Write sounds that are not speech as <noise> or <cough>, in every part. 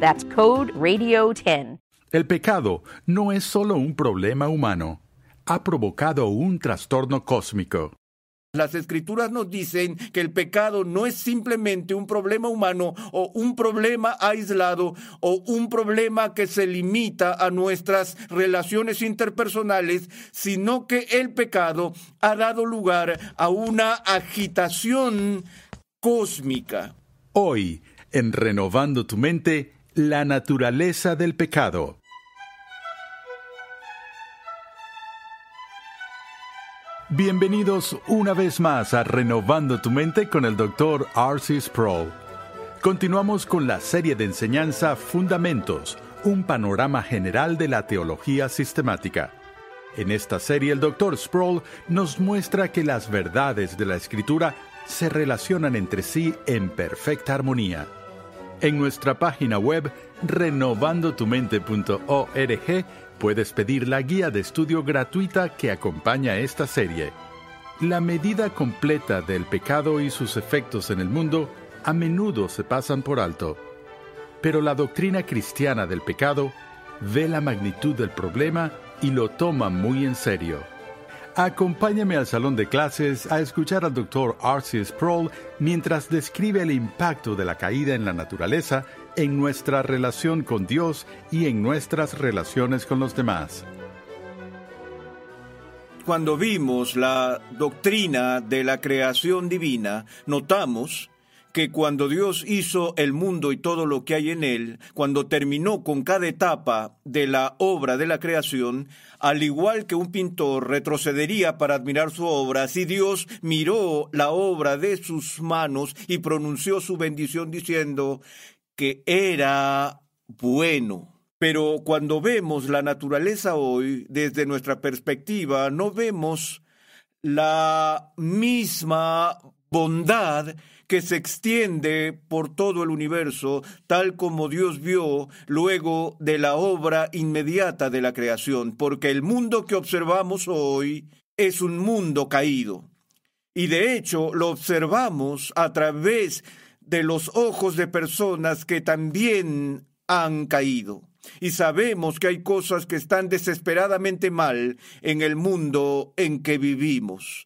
That's code RADIO10. El pecado no es solo un problema humano, ha provocado un trastorno cósmico. Las escrituras nos dicen que el pecado no es simplemente un problema humano o un problema aislado o un problema que se limita a nuestras relaciones interpersonales, sino que el pecado ha dado lugar a una agitación cósmica. Hoy, en Renovando tu mente, la naturaleza del pecado. Bienvenidos una vez más a Renovando tu mente con el Dr. R.C. Sproul. Continuamos con la serie de enseñanza Fundamentos, un panorama general de la teología sistemática. En esta serie el Dr. Sproul nos muestra que las verdades de la Escritura se relacionan entre sí en perfecta armonía. En nuestra página web renovandotumente.org puedes pedir la guía de estudio gratuita que acompaña esta serie. La medida completa del pecado y sus efectos en el mundo a menudo se pasan por alto. Pero la doctrina cristiana del pecado ve la magnitud del problema y lo toma muy en serio. Acompáñame al salón de clases a escuchar al Dr. R.C. Sproul mientras describe el impacto de la caída en la naturaleza en nuestra relación con Dios y en nuestras relaciones con los demás. Cuando vimos la doctrina de la creación divina, notamos que cuando Dios hizo el mundo y todo lo que hay en él, cuando terminó con cada etapa de la obra de la creación, al igual que un pintor retrocedería para admirar su obra, así Dios miró la obra de sus manos y pronunció su bendición diciendo que era bueno. Pero cuando vemos la naturaleza hoy, desde nuestra perspectiva, no vemos la misma bondad que se extiende por todo el universo, tal como Dios vio luego de la obra inmediata de la creación, porque el mundo que observamos hoy es un mundo caído. Y de hecho lo observamos a través de los ojos de personas que también han caído. Y sabemos que hay cosas que están desesperadamente mal en el mundo en que vivimos.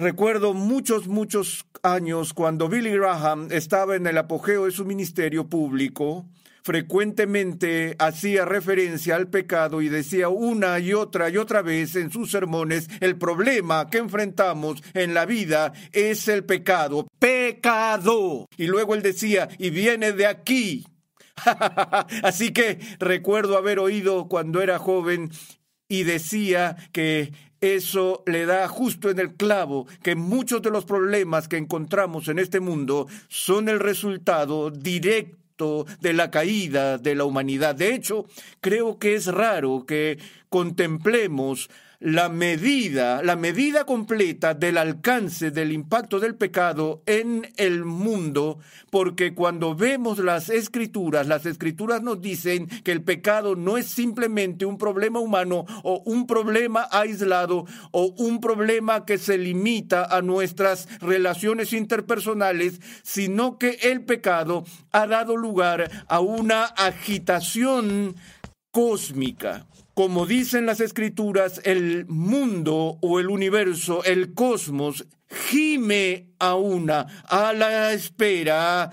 Recuerdo muchos, muchos años cuando Billy Graham estaba en el apogeo de su ministerio público, frecuentemente hacía referencia al pecado y decía una y otra y otra vez en sus sermones, el problema que enfrentamos en la vida es el pecado. Pecado. Y luego él decía, y viene de aquí. <laughs> Así que recuerdo haber oído cuando era joven y decía que eso le da justo en el clavo que muchos de los problemas que encontramos en este mundo son el resultado directo de la caída de la humanidad. De hecho, creo que es raro que contemplemos la medida, la medida completa del alcance del impacto del pecado en el mundo, porque cuando vemos las escrituras, las escrituras nos dicen que el pecado no es simplemente un problema humano o un problema aislado o un problema que se limita a nuestras relaciones interpersonales, sino que el pecado ha dado lugar a una agitación cósmica. Como dicen las escrituras, el mundo o el universo, el cosmos, gime a una a la espera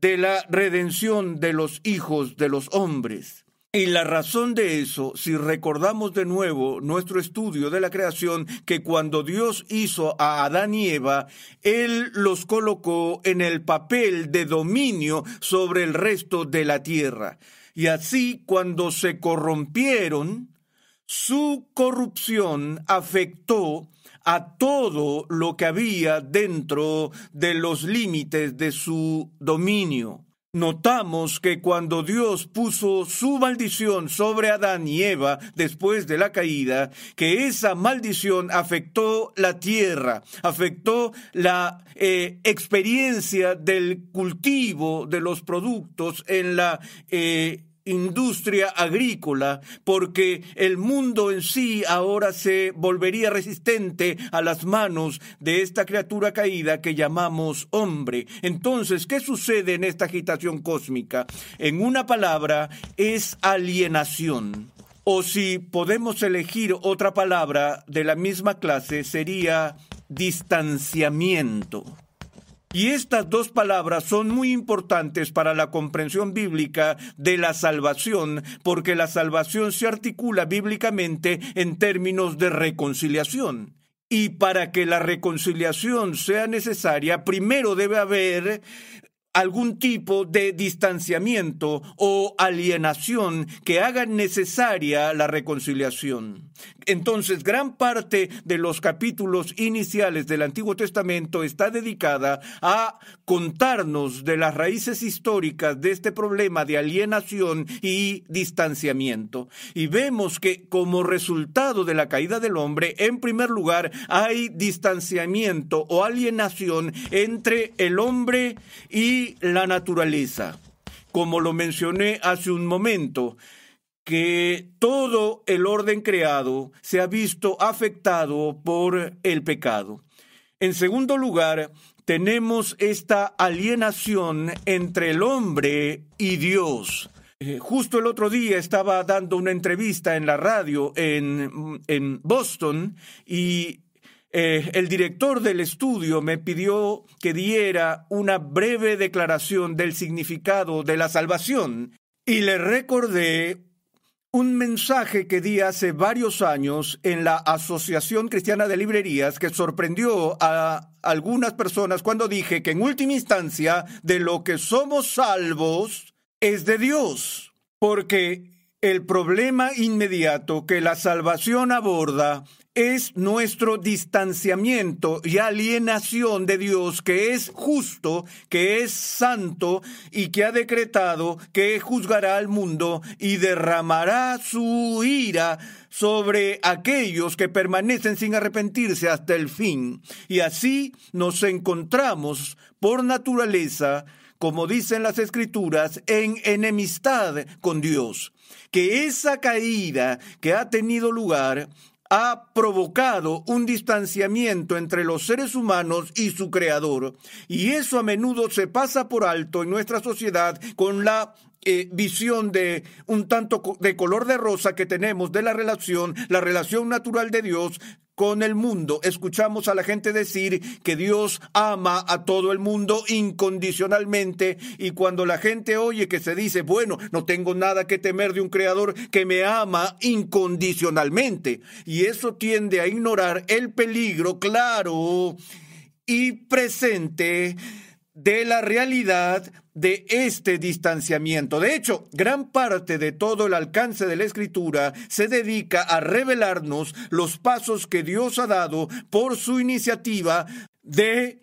de la redención de los hijos de los hombres. Y la razón de eso, si recordamos de nuevo nuestro estudio de la creación, que cuando Dios hizo a Adán y Eva, Él los colocó en el papel de dominio sobre el resto de la tierra. Y así, cuando se corrompieron, su corrupción afectó a todo lo que había dentro de los límites de su dominio. Notamos que cuando Dios puso su maldición sobre Adán y Eva después de la caída, que esa maldición afectó la tierra, afectó la eh, experiencia del cultivo de los productos en la eh, industria agrícola, porque el mundo en sí ahora se volvería resistente a las manos de esta criatura caída que llamamos hombre. Entonces, ¿qué sucede en esta agitación cósmica? En una palabra, es alienación. O si podemos elegir otra palabra de la misma clase, sería distanciamiento. Y estas dos palabras son muy importantes para la comprensión bíblica de la salvación, porque la salvación se articula bíblicamente en términos de reconciliación. Y para que la reconciliación sea necesaria, primero debe haber algún tipo de distanciamiento o alienación que haga necesaria la reconciliación. Entonces, gran parte de los capítulos iniciales del Antiguo Testamento está dedicada a contarnos de las raíces históricas de este problema de alienación y distanciamiento. Y vemos que como resultado de la caída del hombre, en primer lugar, hay distanciamiento o alienación entre el hombre y la naturaleza. Como lo mencioné hace un momento, que todo el orden creado se ha visto afectado por el pecado. En segundo lugar, tenemos esta alienación entre el hombre y Dios. Eh, justo el otro día estaba dando una entrevista en la radio en, Boston y eh, el director del estudio me pidió que diera una breve declaración del significado de la salvación y le recordé un mensaje que di hace varios años en la Asociación Cristiana de Librerías que sorprendió a algunas personas cuando dije que en última instancia de lo que somos salvos es de Dios, porque el problema inmediato que la salvación aborda es nuestro distanciamiento y alienación de Dios, que es justo, que es santo y que ha decretado que juzgará al mundo y derramará su ira sobre aquellos que permanecen sin arrepentirse hasta el fin. Y así nos encontramos por naturaleza, como dicen las escrituras, en enemistad con Dios. Que esa caída que ha tenido lugar ha provocado un distanciamiento entre los seres humanos y su creador. Y eso a menudo se pasa por alto en nuestra sociedad con la eh, visión de un tanto de color de rosa que tenemos de la relación, la relación natural de Dios con el mundo. Escuchamos a la gente decir que Dios ama a todo el mundo incondicionalmente y cuando la gente oye que se dice, bueno, no tengo nada que temer de un creador que me ama incondicionalmente. Y eso tiende a ignorar el peligro claro y presente de la realidad de este distanciamiento. De hecho, gran parte de todo el alcance de la escritura se dedica a revelarnos los pasos que Dios ha dado por su iniciativa de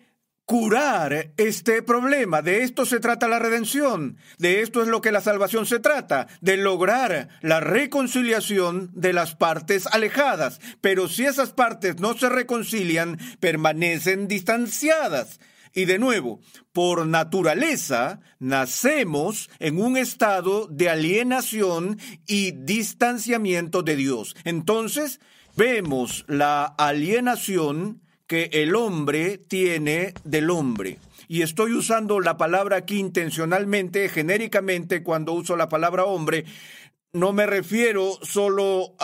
curar este problema. De esto se trata la redención. De esto es lo que la salvación se trata, de lograr la reconciliación de las partes alejadas. Pero si esas partes no se reconcilian, permanecen distanciadas. Y de nuevo, por naturaleza, nacemos en un estado de alienación y distanciamiento de Dios. Entonces, vemos la alienación que el hombre tiene del hombre. Y estoy usando la palabra aquí intencionalmente, genéricamente, cuando uso la palabra hombre, no me refiero solo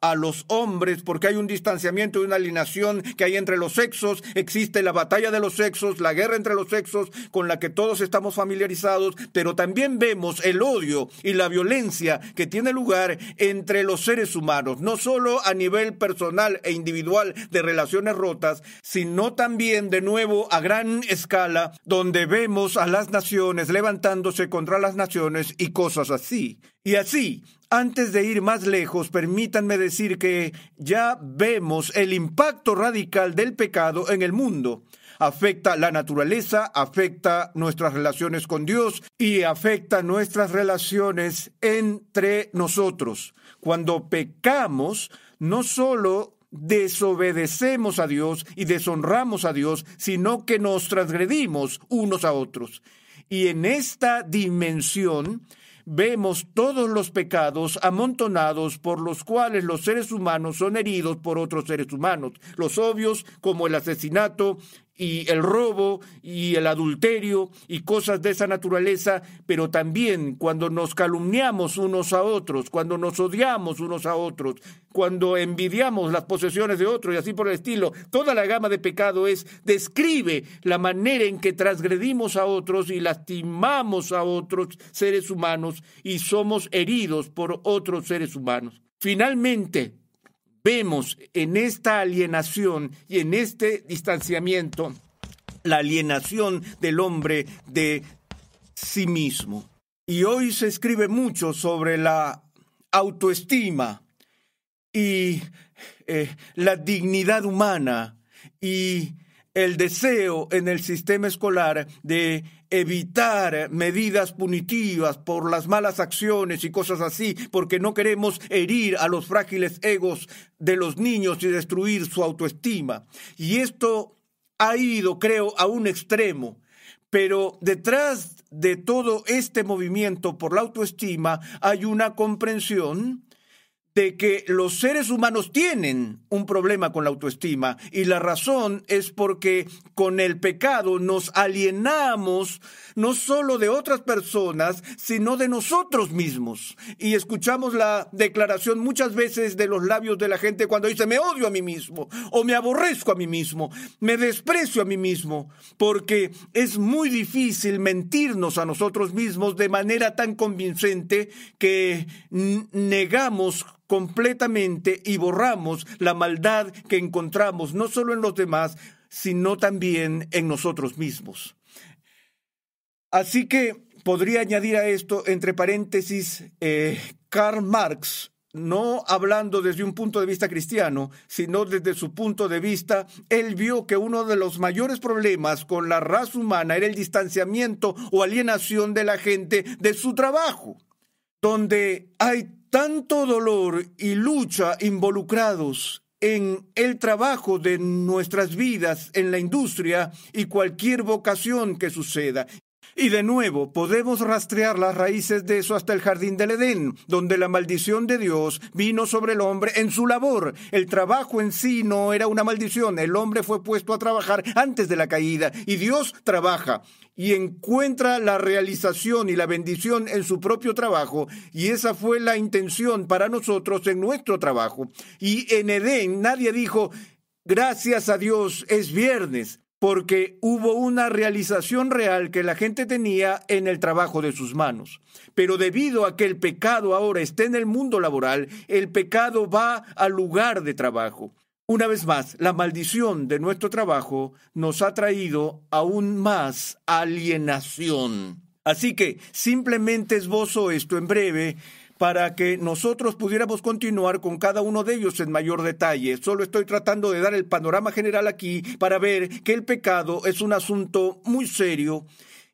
a los hombres porque hay un distanciamiento y una alineación que hay entre los sexos, existe la batalla de los sexos, la guerra entre los sexos con la que todos estamos familiarizados, pero también vemos el odio y la violencia que tiene lugar entre los seres humanos, no solo a nivel personal e individual de relaciones rotas, sino también de nuevo a gran escala donde vemos a las naciones levantándose contra las naciones y cosas así. Y así, antes de ir más lejos, permítanme decir que ya vemos el impacto radical del pecado en el mundo. Afecta la naturaleza, afecta nuestras relaciones con Dios y afecta nuestras relaciones entre nosotros. Cuando pecamos, no solo desobedecemos a Dios y deshonramos a Dios, sino que nos transgredimos unos a otros. Y en esta dimensión vemos todos los pecados amontonados por los cuales los seres humanos son heridos por otros seres humanos, los obvios como el asesinato y el robo y el adulterio y cosas de esa naturaleza, pero también cuando nos calumniamos unos a otros, cuando nos odiamos unos a otros, cuando envidiamos las posesiones de otros y así por el estilo. Toda la gama de pecado es describe la manera en que transgredimos a otros y lastimamos a otros seres humanos y somos heridos por otros seres humanos. Finalmente, vemos en esta alienación y en este distanciamiento la alienación del hombre de sí mismo. Y hoy se escribe mucho sobre la autoestima y eh, la dignidad humana y el deseo en el sistema escolar de evitar medidas punitivas por las malas acciones y cosas así, porque no queremos herir a los frágiles egos de los niños y destruir su autoestima. Y esto ha ido, creo, a un extremo. Pero detrás de todo este movimiento por la autoestima hay una comprensión de que los seres humanos tienen un problema con la autoestima y la razón es porque con el pecado nos alienamos no solo de otras personas, sino de nosotros mismos. Y escuchamos la declaración muchas veces de los labios de la gente cuando dice me odio a mí mismo o me aborrezco a mí mismo, me desprecio a mí mismo, porque es muy difícil mentirnos a nosotros mismos de manera tan convincente que negamos completamente y borramos la maldad que encontramos no solo en los demás, sino también en nosotros mismos. Así que podría añadir a esto, entre paréntesis, eh, Karl Marx, no hablando desde un punto de vista cristiano, sino desde su punto de vista, él vio que uno de los mayores problemas con la raza humana era el distanciamiento o alienación de la gente de su trabajo, donde hay tanto dolor y lucha involucrados en el trabajo de nuestras vidas, en la industria y cualquier vocación que suceda. Y de nuevo, podemos rastrear las raíces de eso hasta el jardín del Edén, donde la maldición de Dios vino sobre el hombre en su labor. El trabajo en sí no era una maldición, el hombre fue puesto a trabajar antes de la caída y Dios trabaja y encuentra la realización y la bendición en su propio trabajo, y esa fue la intención para nosotros en nuestro trabajo. Y en Edén nadie dijo, gracias a Dios es viernes porque hubo una realización real que la gente tenía en el trabajo de sus manos. Pero debido a que el pecado ahora está en el mundo laboral, el pecado va al lugar de trabajo. Una vez más, la maldición de nuestro trabajo nos ha traído aún más alienación. Así que simplemente esbozo esto en breve para que nosotros pudiéramos continuar con cada uno de ellos en mayor detalle. Solo estoy tratando de dar el panorama general aquí para ver que el pecado es un asunto muy serio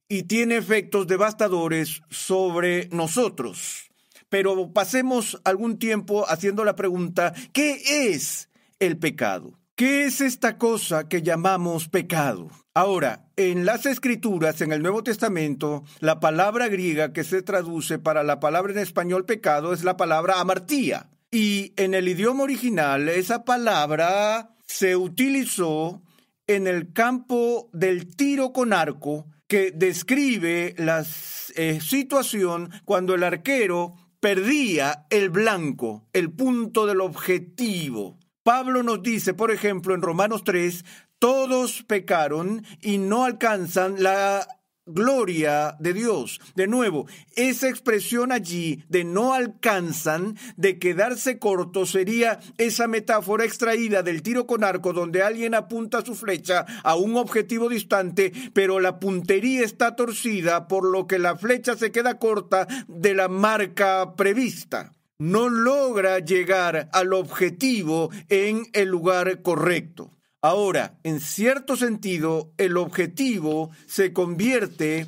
y tiene efectos devastadores sobre nosotros. Pero pasemos algún tiempo haciendo la pregunta, ¿qué es el pecado? ¿Qué es esta cosa que llamamos pecado? Ahora, en las escrituras, en el Nuevo Testamento, la palabra griega que se traduce para la palabra en español pecado es la palabra amartía. Y en el idioma original, esa palabra se utilizó en el campo del tiro con arco, que describe la eh, situación cuando el arquero perdía el blanco, el punto del objetivo. Pablo nos dice, por ejemplo, en Romanos 3, todos pecaron y no alcanzan la gloria de Dios. De nuevo, esa expresión allí de no alcanzan, de quedarse corto, sería esa metáfora extraída del tiro con arco donde alguien apunta su flecha a un objetivo distante, pero la puntería está torcida, por lo que la flecha se queda corta de la marca prevista. No logra llegar al objetivo en el lugar correcto. Ahora, en cierto sentido, el objetivo se convierte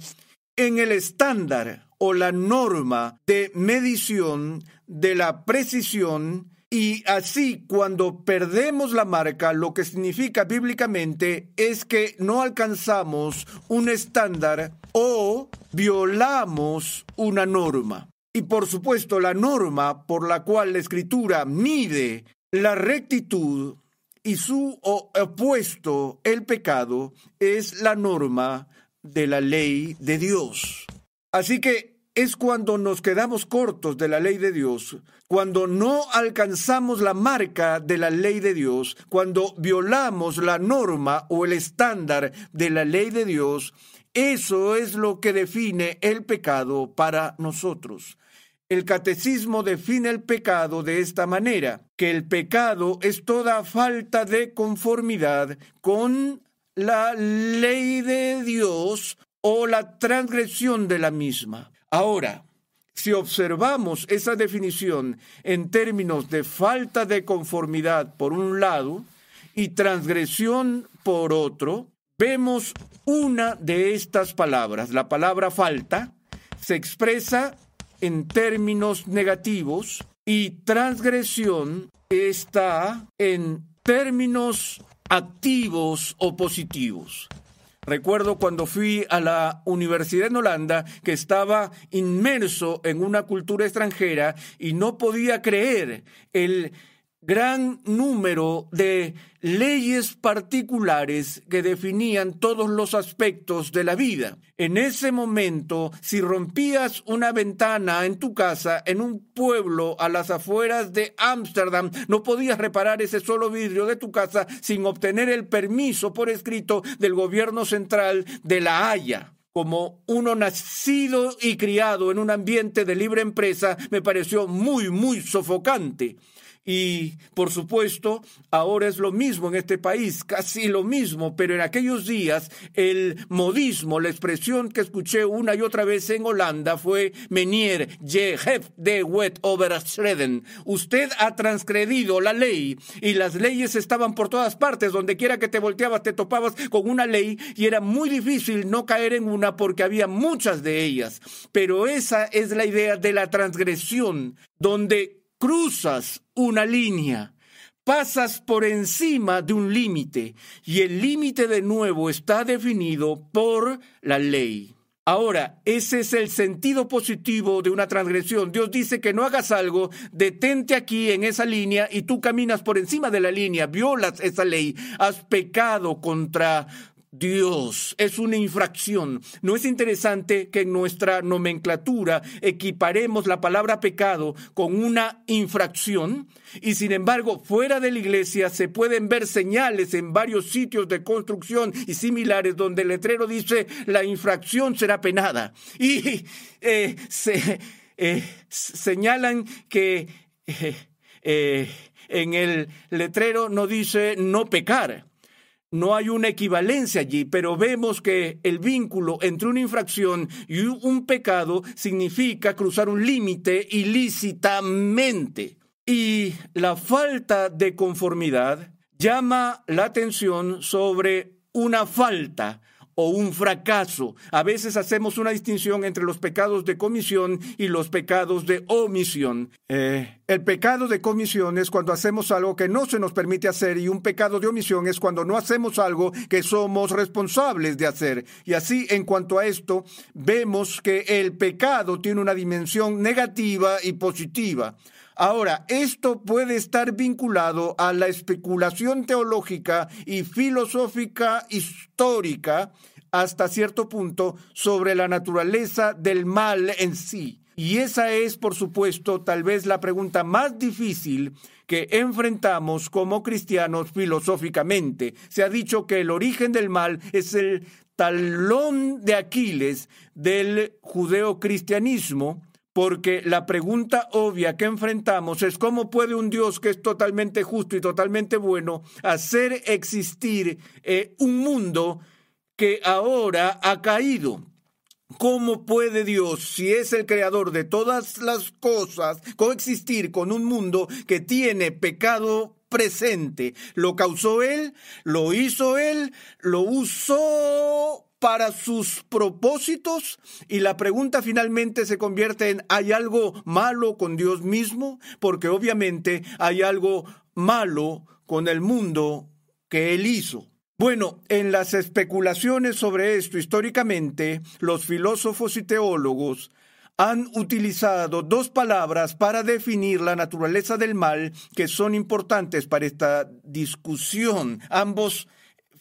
en el estándar o la norma de medición de la precisión y así cuando perdemos la marca, lo que significa bíblicamente es que no alcanzamos un estándar o violamos una norma. Y por supuesto, la norma por la cual la escritura mide la rectitud y su opuesto, el pecado, es la norma de la ley de Dios. Así que es cuando nos quedamos cortos de la ley de Dios, cuando no alcanzamos la marca de la ley de Dios, cuando violamos la norma o el estándar de la ley de Dios, eso es lo que define el pecado para nosotros. El catecismo define el pecado de esta manera, que el pecado es toda falta de conformidad con la ley de Dios o la transgresión de la misma. Ahora, si observamos esa definición en términos de falta de conformidad por un lado y transgresión por otro, vemos una de estas palabras, la palabra falta, se expresa en términos negativos y transgresión está en términos activos o positivos. Recuerdo cuando fui a la Universidad en Holanda que estaba inmerso en una cultura extranjera y no podía creer el gran número de leyes particulares que definían todos los aspectos de la vida. En ese momento, si rompías una ventana en tu casa en un pueblo a las afueras de Ámsterdam, no podías reparar ese solo vidrio de tu casa sin obtener el permiso por escrito del gobierno central de La Haya como uno nacido y criado en un ambiente de libre empresa, me pareció muy, muy sofocante. Y por supuesto, ahora es lo mismo en este país, casi lo mismo, pero en aquellos días el modismo, la expresión que escuché una y otra vez en Holanda fue Menier, je hebt de wet overschreden. Usted ha transgredido la ley y las leyes estaban por todas partes, donde quiera que te volteabas te topabas con una ley y era muy difícil no caer en una porque había muchas de ellas. Pero esa es la idea de la transgresión, donde cruzas una línea, pasas por encima de un límite y el límite de nuevo está definido por la ley. Ahora, ese es el sentido positivo de una transgresión. Dios dice que no hagas algo, detente aquí en esa línea y tú caminas por encima de la línea, violas esa ley, has pecado contra Dios es una infracción. ¿No es interesante que en nuestra nomenclatura equiparemos la palabra pecado con una infracción? Y sin embargo, fuera de la iglesia se pueden ver señales en varios sitios de construcción y similares donde el letrero dice la infracción será penada. Y eh, se eh, señalan que eh, en el letrero no dice no pecar no hay una equivalencia allí, pero vemos que el vínculo entre una infracción y un pecado significa cruzar un límite ilícitamente. Y la falta de conformidad llama la atención sobre una falta o un fracaso. A veces hacemos una distinción entre los pecados de comisión y los pecados de omisión. Eh, el pecado de comisión es cuando hacemos algo que no se nos permite hacer y un pecado de omisión es cuando no hacemos algo que somos responsables de hacer. Y así, en cuanto a esto, vemos que el pecado tiene una dimensión negativa y positiva. Ahora, esto puede estar vinculado a la especulación teológica y filosófica histórica hasta cierto punto sobre la naturaleza del mal en sí. Y esa es, por supuesto, tal vez la pregunta más difícil que enfrentamos como cristianos filosóficamente. Se ha dicho que el origen del mal es el talón de Aquiles del judeocristianismo, porque la pregunta obvia que enfrentamos es cómo puede un Dios que es totalmente justo y totalmente bueno hacer existir eh, un mundo que ahora ha caído. ¿Cómo puede Dios, si es el creador de todas las cosas, coexistir con un mundo que tiene pecado presente? Lo causó Él, lo hizo Él, lo usó para sus propósitos y la pregunta finalmente se convierte en ¿hay algo malo con Dios mismo? Porque obviamente hay algo malo con el mundo que Él hizo. Bueno, en las especulaciones sobre esto históricamente, los filósofos y teólogos han utilizado dos palabras para definir la naturaleza del mal que son importantes para esta discusión. Ambos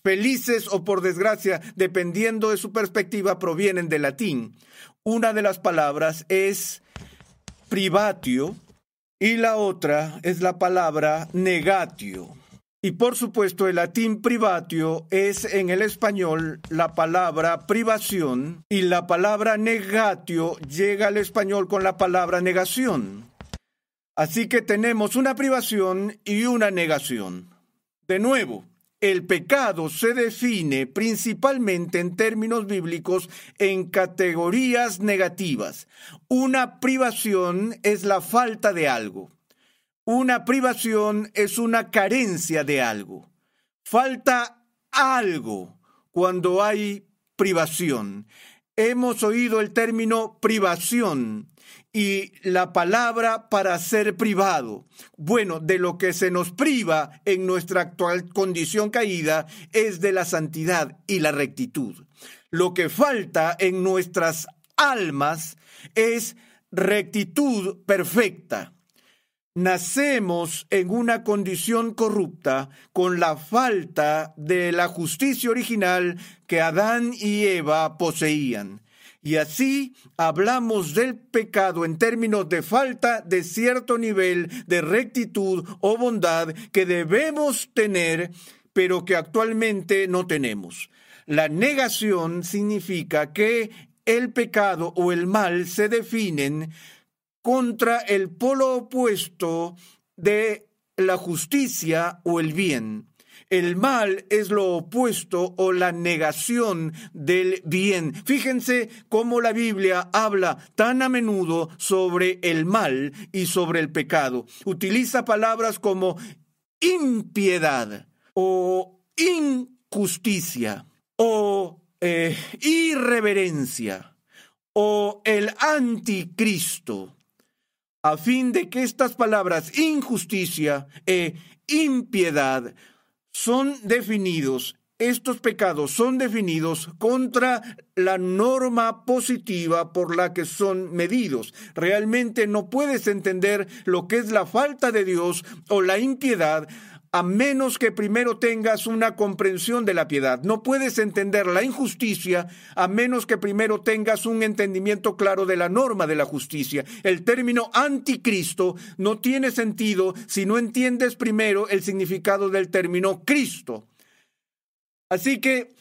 felices o por desgracia, dependiendo de su perspectiva, provienen del latín. Una de las palabras es privatio y la otra es la palabra negatio. Y por supuesto, el latín privatio es en el español la palabra privación y la palabra negatio llega al español con la palabra negación. Así que tenemos una privación y una negación. De nuevo, el pecado se define principalmente en términos bíblicos en categorías negativas. Una privación es la falta de algo. Una privación es una carencia de algo. Falta algo cuando hay privación. Hemos oído el término privación y la palabra para ser privado. Bueno, de lo que se nos priva en nuestra actual condición caída es de la santidad y la rectitud. Lo que falta en nuestras almas es rectitud perfecta. Nacemos en una condición corrupta con la falta de la justicia original que Adán y Eva poseían. Y así hablamos del pecado en términos de falta de cierto nivel de rectitud o bondad que debemos tener, pero que actualmente no tenemos. La negación significa que el pecado o el mal se definen contra el polo opuesto de la justicia o el bien. El mal es lo opuesto o la negación del bien. Fíjense cómo la Biblia habla tan a menudo sobre el mal y sobre el pecado. Utiliza palabras como impiedad o injusticia o eh, irreverencia o el anticristo a fin de que estas palabras injusticia e impiedad son definidos, estos pecados son definidos contra la norma positiva por la que son medidos. Realmente no puedes entender lo que es la falta de Dios o la impiedad a menos que primero tengas una comprensión de la piedad. No puedes entender la injusticia a menos que primero tengas un entendimiento claro de la norma de la justicia. El término anticristo no tiene sentido si no entiendes primero el significado del término Cristo. Así que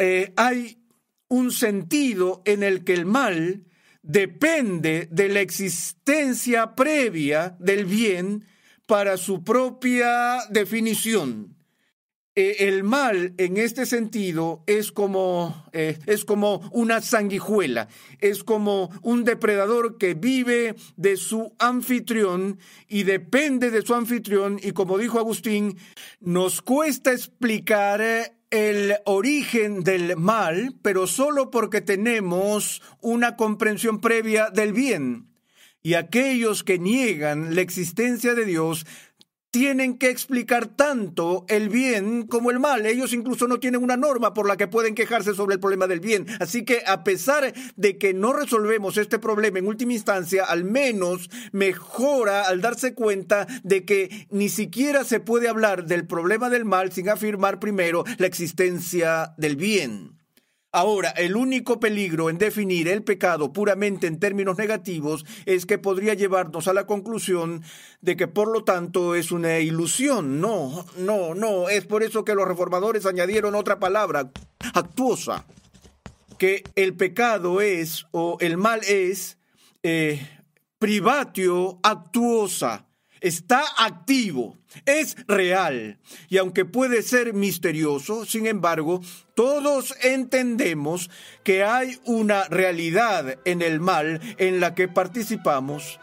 eh, hay un sentido en el que el mal depende de la existencia previa del bien para su propia definición. Eh, el mal en este sentido es como, eh, es como una sanguijuela, es como un depredador que vive de su anfitrión y depende de su anfitrión y como dijo Agustín, nos cuesta explicar el origen del mal, pero solo porque tenemos una comprensión previa del bien. Y aquellos que niegan la existencia de Dios tienen que explicar tanto el bien como el mal. Ellos incluso no tienen una norma por la que pueden quejarse sobre el problema del bien. Así que a pesar de que no resolvemos este problema en última instancia, al menos mejora al darse cuenta de que ni siquiera se puede hablar del problema del mal sin afirmar primero la existencia del bien. Ahora, el único peligro en definir el pecado puramente en términos negativos es que podría llevarnos a la conclusión de que por lo tanto es una ilusión. No, no, no. Es por eso que los reformadores añadieron otra palabra, actuosa, que el pecado es o el mal es eh, privatio actuosa está activo, es real. Y aunque puede ser misterioso, sin embargo, todos entendemos que hay una realidad en el mal en la que participamos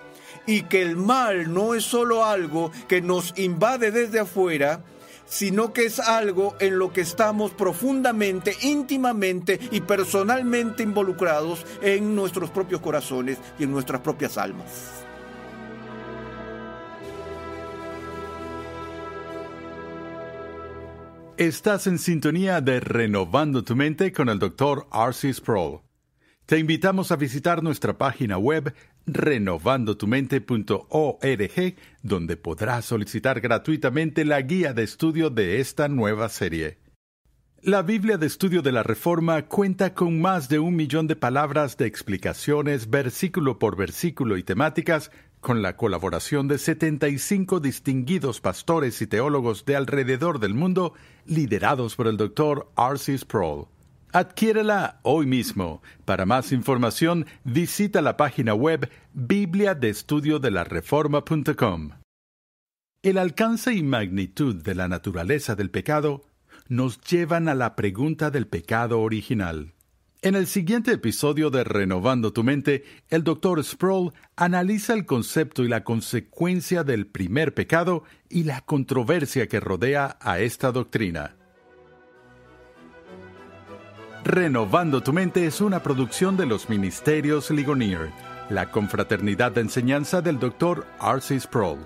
y que el mal no es solo algo que nos invade desde afuera, sino que es algo en lo que estamos profundamente, íntimamente y personalmente involucrados en nuestros propios corazones y en nuestras propias almas. Estás en sintonía de Renovando tu Mente con el Dr. R.C. Sproul. Te invitamos a visitar nuestra página web renovandotumente.org, donde podrás solicitar gratuitamente la guía de estudio de esta nueva serie. La Biblia de Estudio de la Reforma cuenta con más de un millón de palabras de explicaciones versículo por versículo y temáticas con la colaboración de 75 distinguidos pastores y teólogos de alrededor del mundo, liderados por el Dr. R.C. Sproul. Adquiérela hoy mismo. Para más información, visita la página web bibliadeestudiodelareforma.com. El alcance y magnitud de la naturaleza del pecado nos llevan a la pregunta del pecado original. En el siguiente episodio de Renovando tu Mente, el Dr. Sproul analiza el concepto y la consecuencia del primer pecado y la controversia que rodea a esta doctrina. Renovando tu Mente es una producción de los Ministerios Ligonier, la confraternidad de enseñanza del Dr. R.C. Sproul.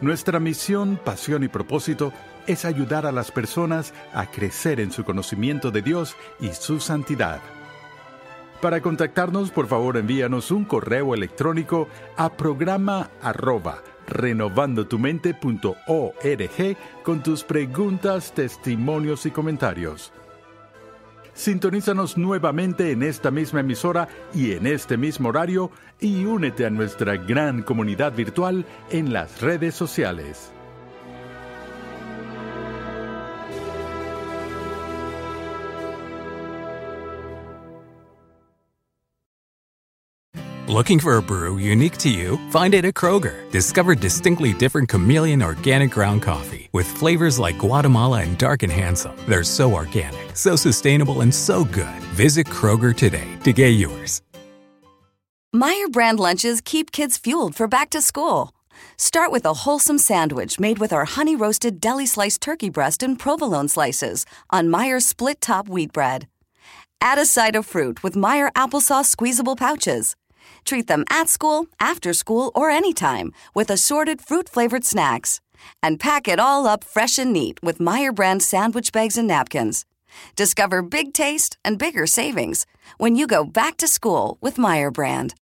Nuestra misión, pasión y propósito es ayudar a las personas a crecer en su conocimiento de Dios y su santidad. Para contactarnos, por favor, envíanos un correo electrónico a programa arroba renovandotumente.org con tus preguntas, testimonios y comentarios. Sintonízanos nuevamente en esta misma emisora y en este mismo horario y únete a nuestra gran comunidad virtual en las redes sociales. Looking for a brew unique to you? Find it at Kroger. Discover distinctly different chameleon organic ground coffee with flavors like Guatemala and Dark and Handsome. They're so organic, so sustainable, and so good. Visit Kroger today to get yours. Meyer brand lunches keep kids fueled for back to school. Start with a wholesome sandwich made with our honey roasted deli sliced turkey breast and provolone slices on Meyer's split top wheat bread. Add a side of fruit with Meyer applesauce squeezable pouches. Treat them at school, after school, or anytime with assorted fruit flavored snacks. And pack it all up fresh and neat with Meyer brand sandwich bags and napkins. Discover big taste and bigger savings when you go back to school with Meyer brand.